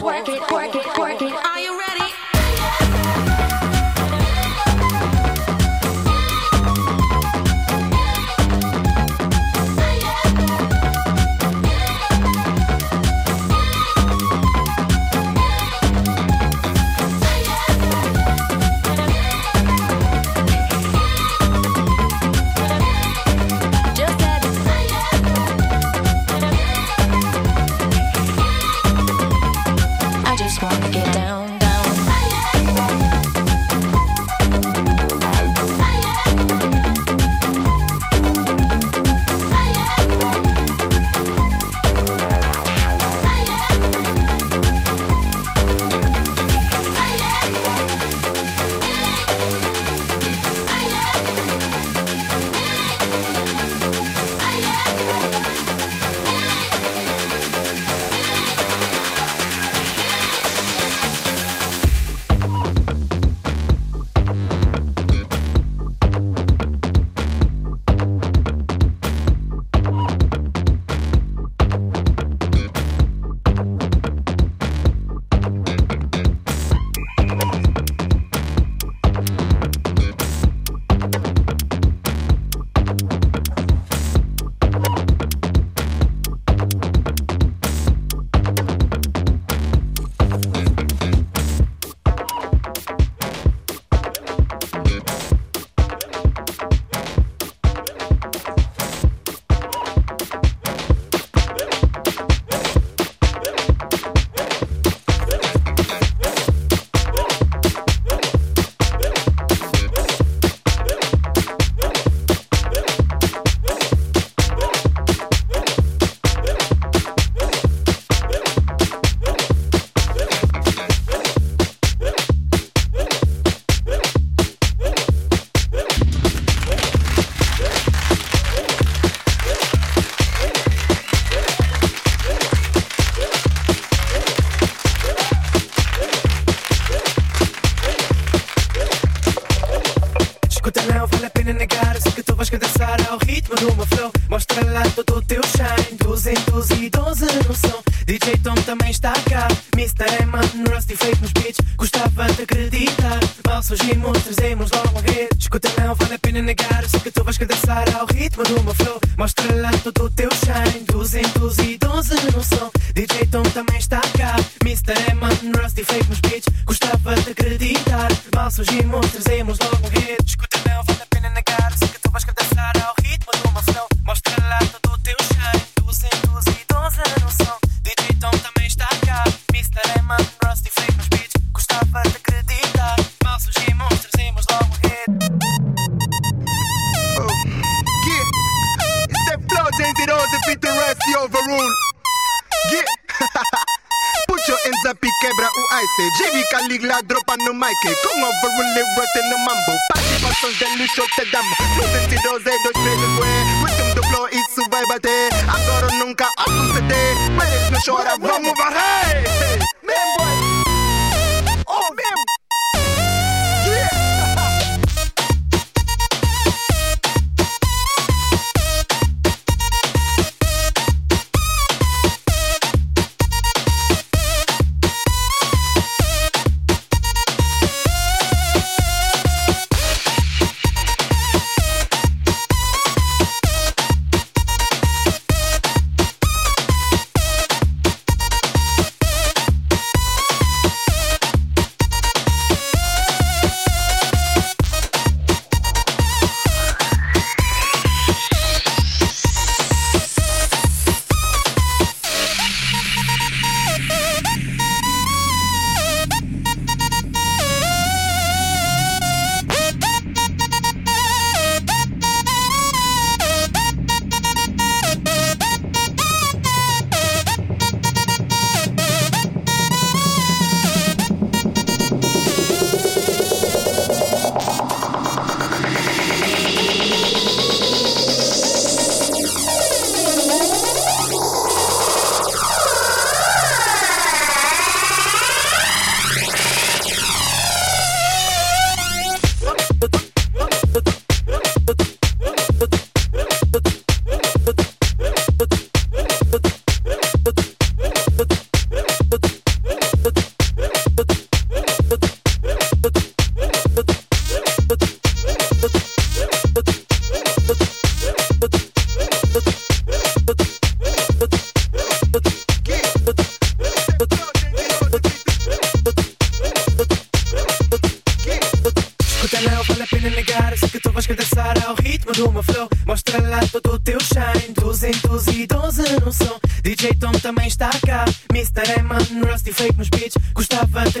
work it, work it, work it.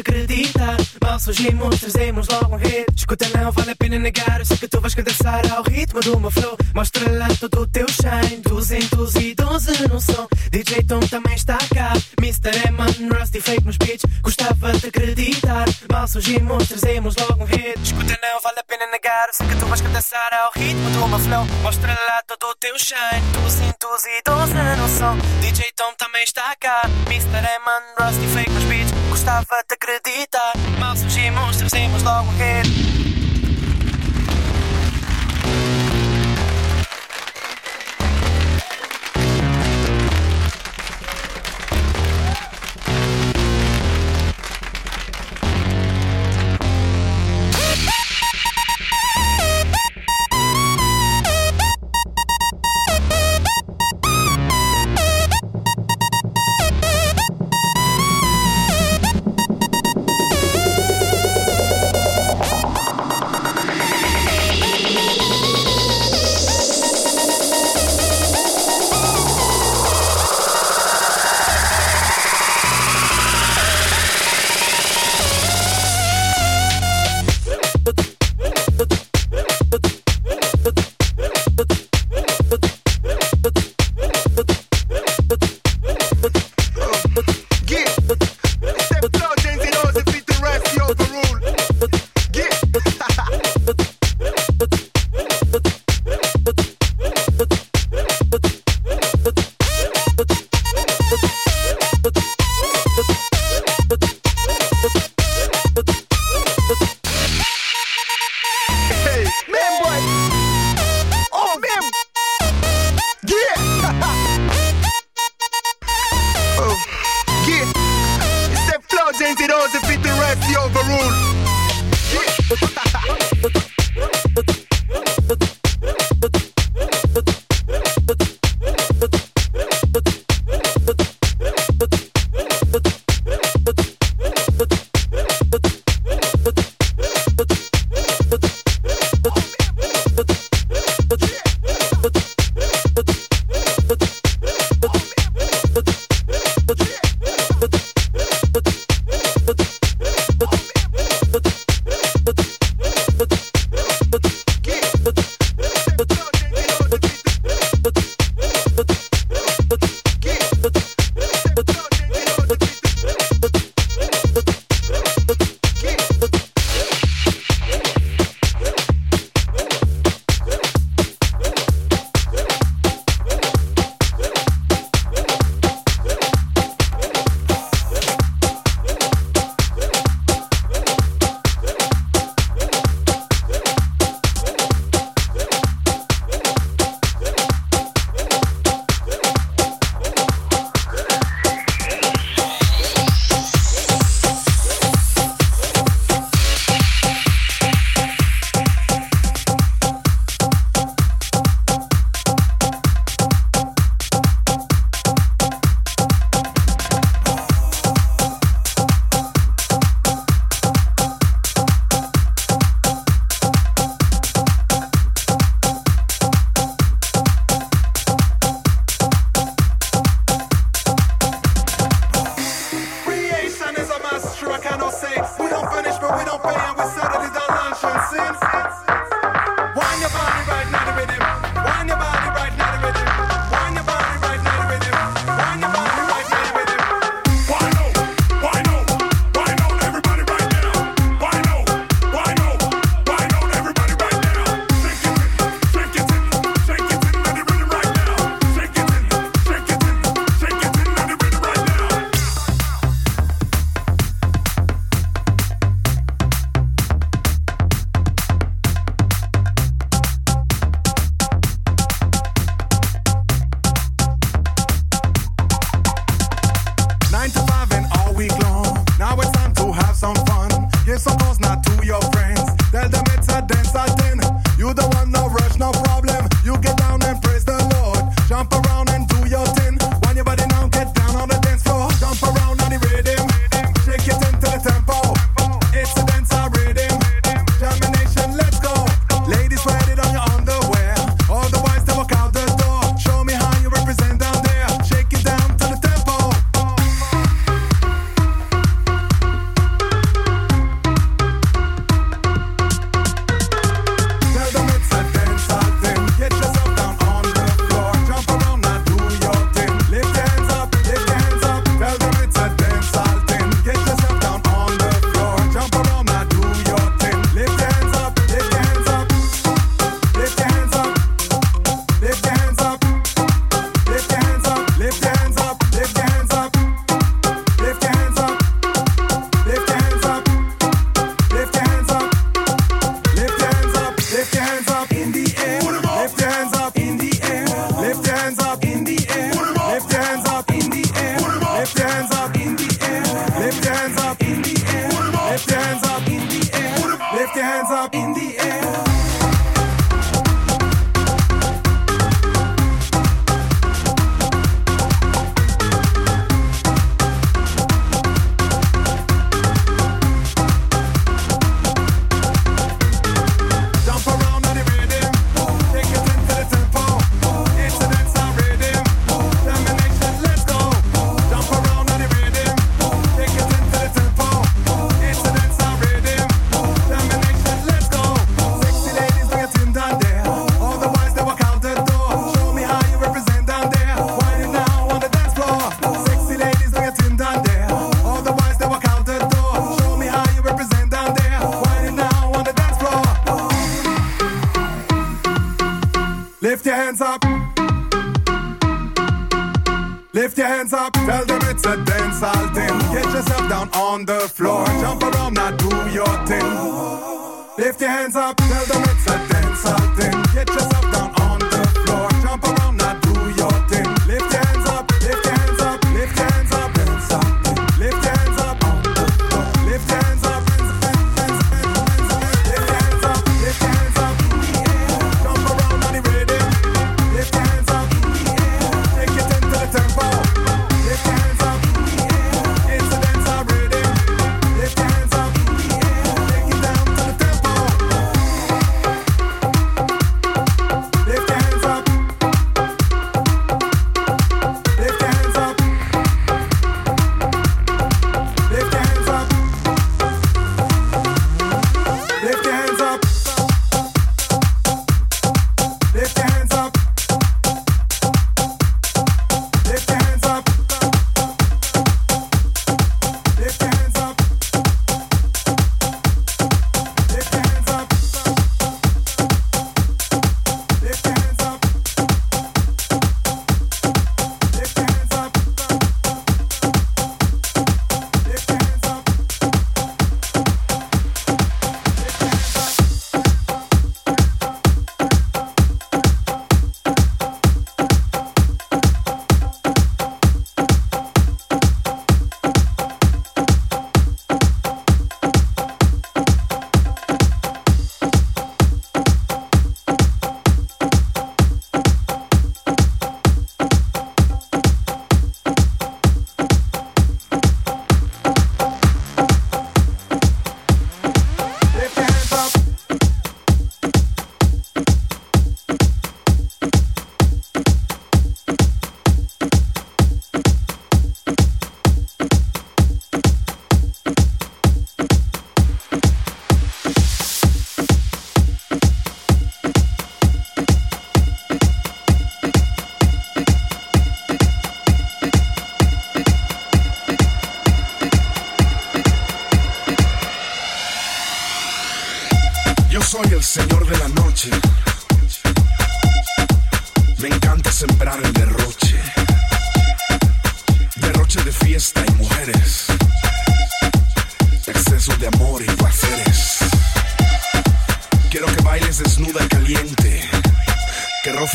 acredita? Mal surgimos, trazemos logo um hit. Escuta, não vale a pena negar Eu sei que tu vais dançar ao ritmo do meu flow. Mostra lá todo o teu shine 212 no som. DJ Tom também está cá. Mr. Eman, Rusty Fake nos beats. Gostava de acreditar. Mal surgimos, trazemos logo um hit. Escuta, não vale a pena negar Eu sei que tu vais dançar ao ritmo do meu flow. Mostra lá todo o teu shine 212 no som. DJ Tom também está cá. Mr. Eman, Rusty Fake nos beats. Gostava de acreditar. Mal surgimos, trazemos logo um hit.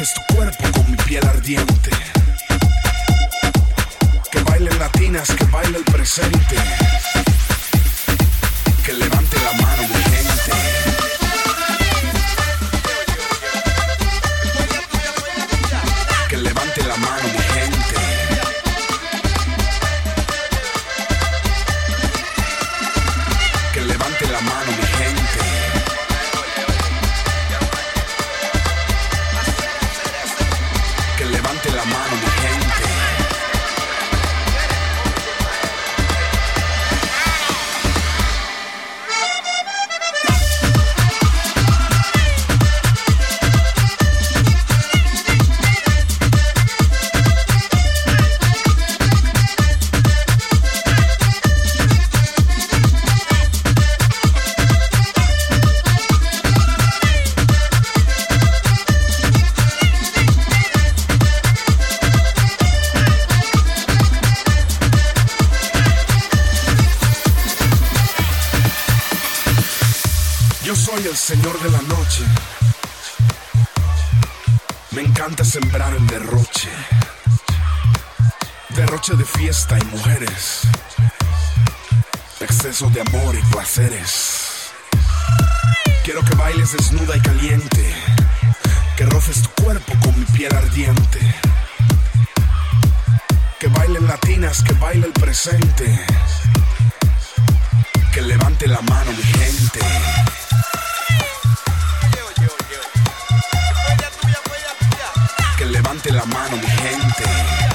tu cuerpo con mi piel ardiente. Que bailen latinas, que baile el presente. de amor y placeres. Quiero que bailes desnuda y caliente, que roces tu cuerpo con mi piel ardiente. Que bailen latinas, que baile el presente. Que levante la mano mi gente. Que levante la mano mi gente.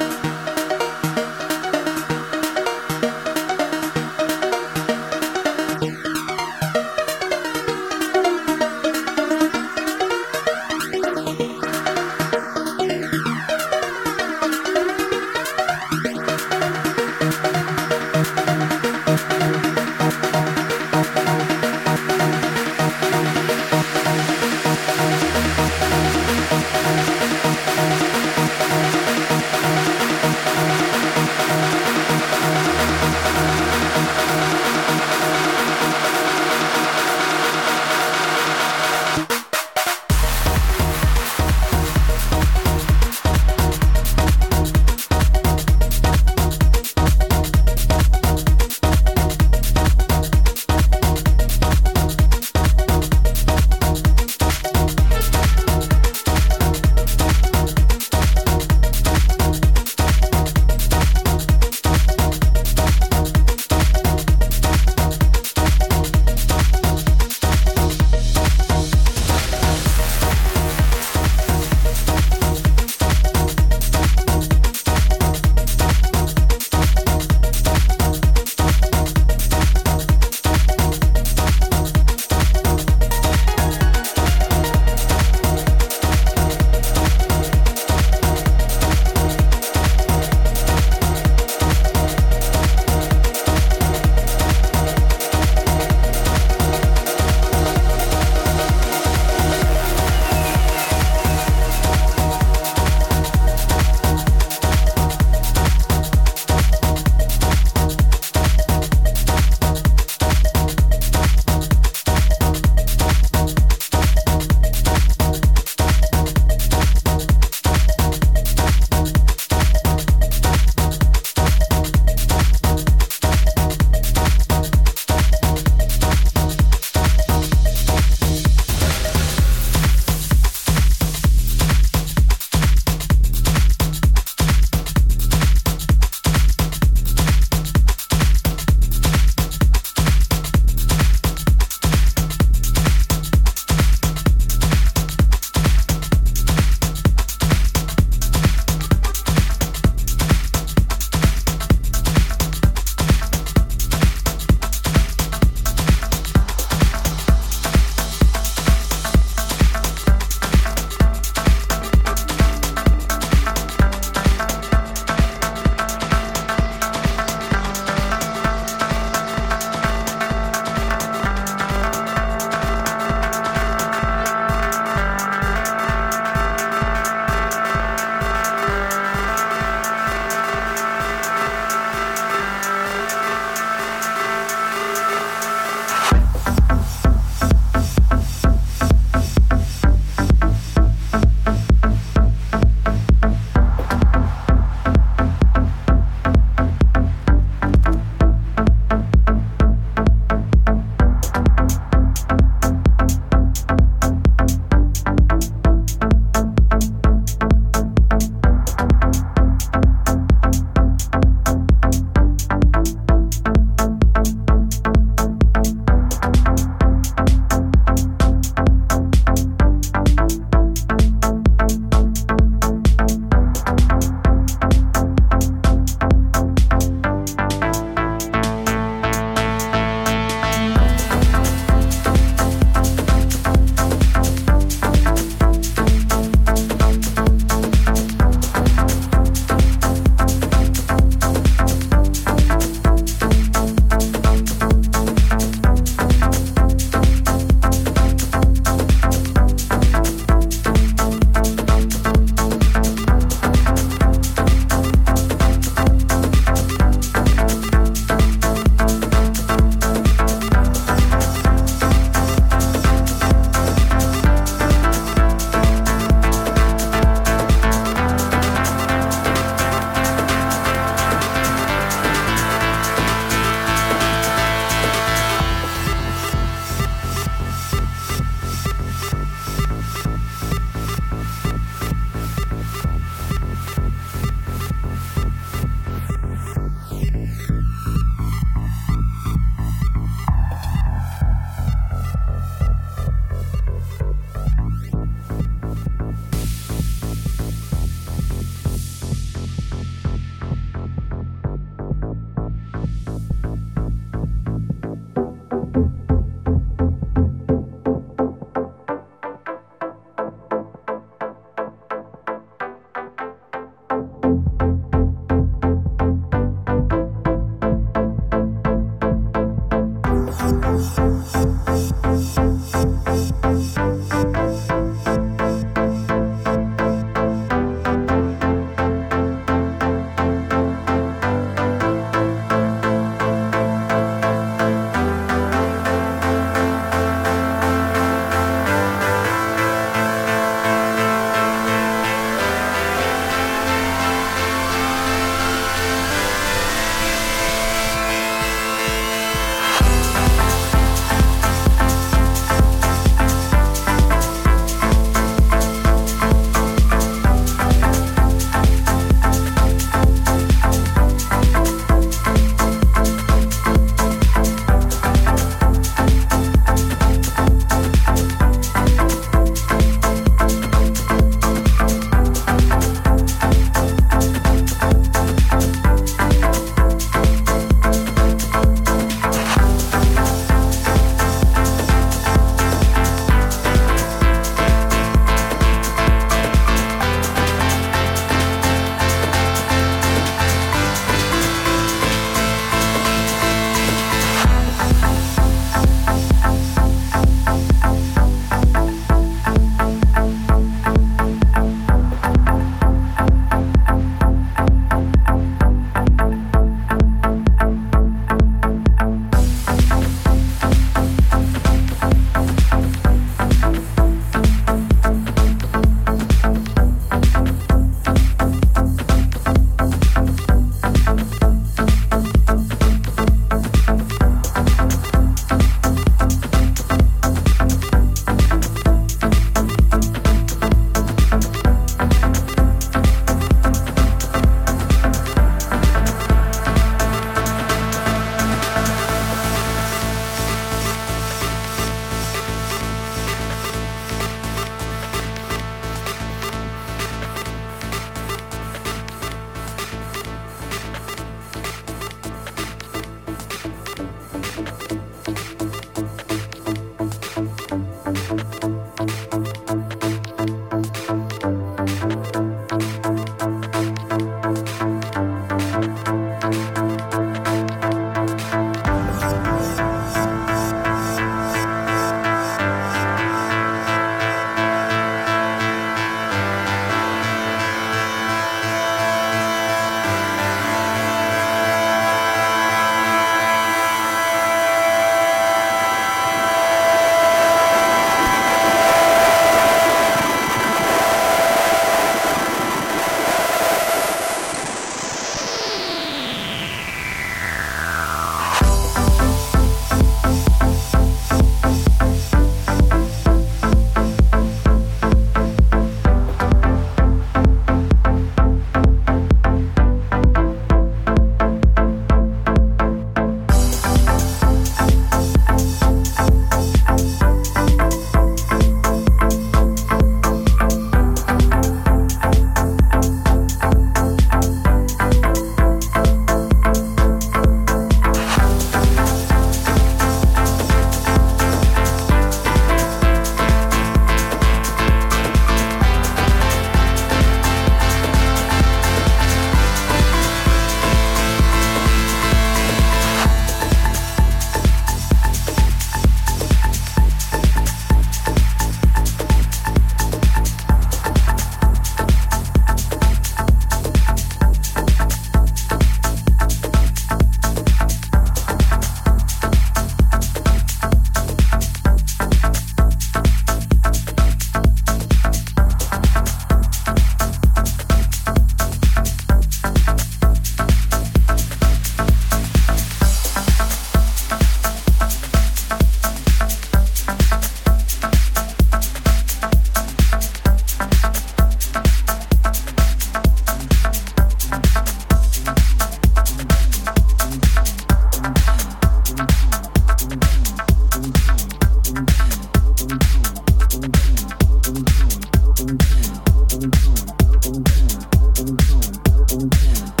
in.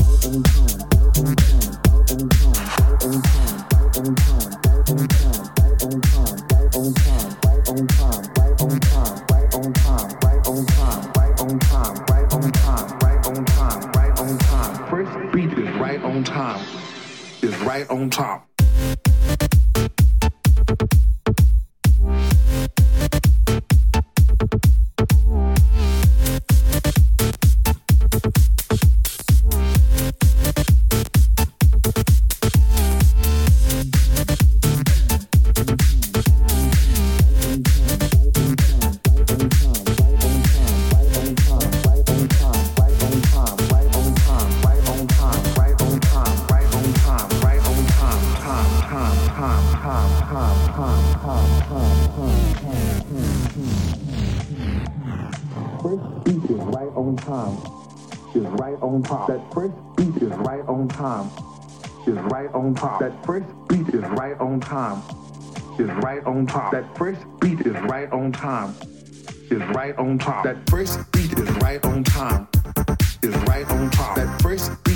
is right on top. That first beat is right on time. Is right on top. That first beat is right on time. Is right on top. That first beat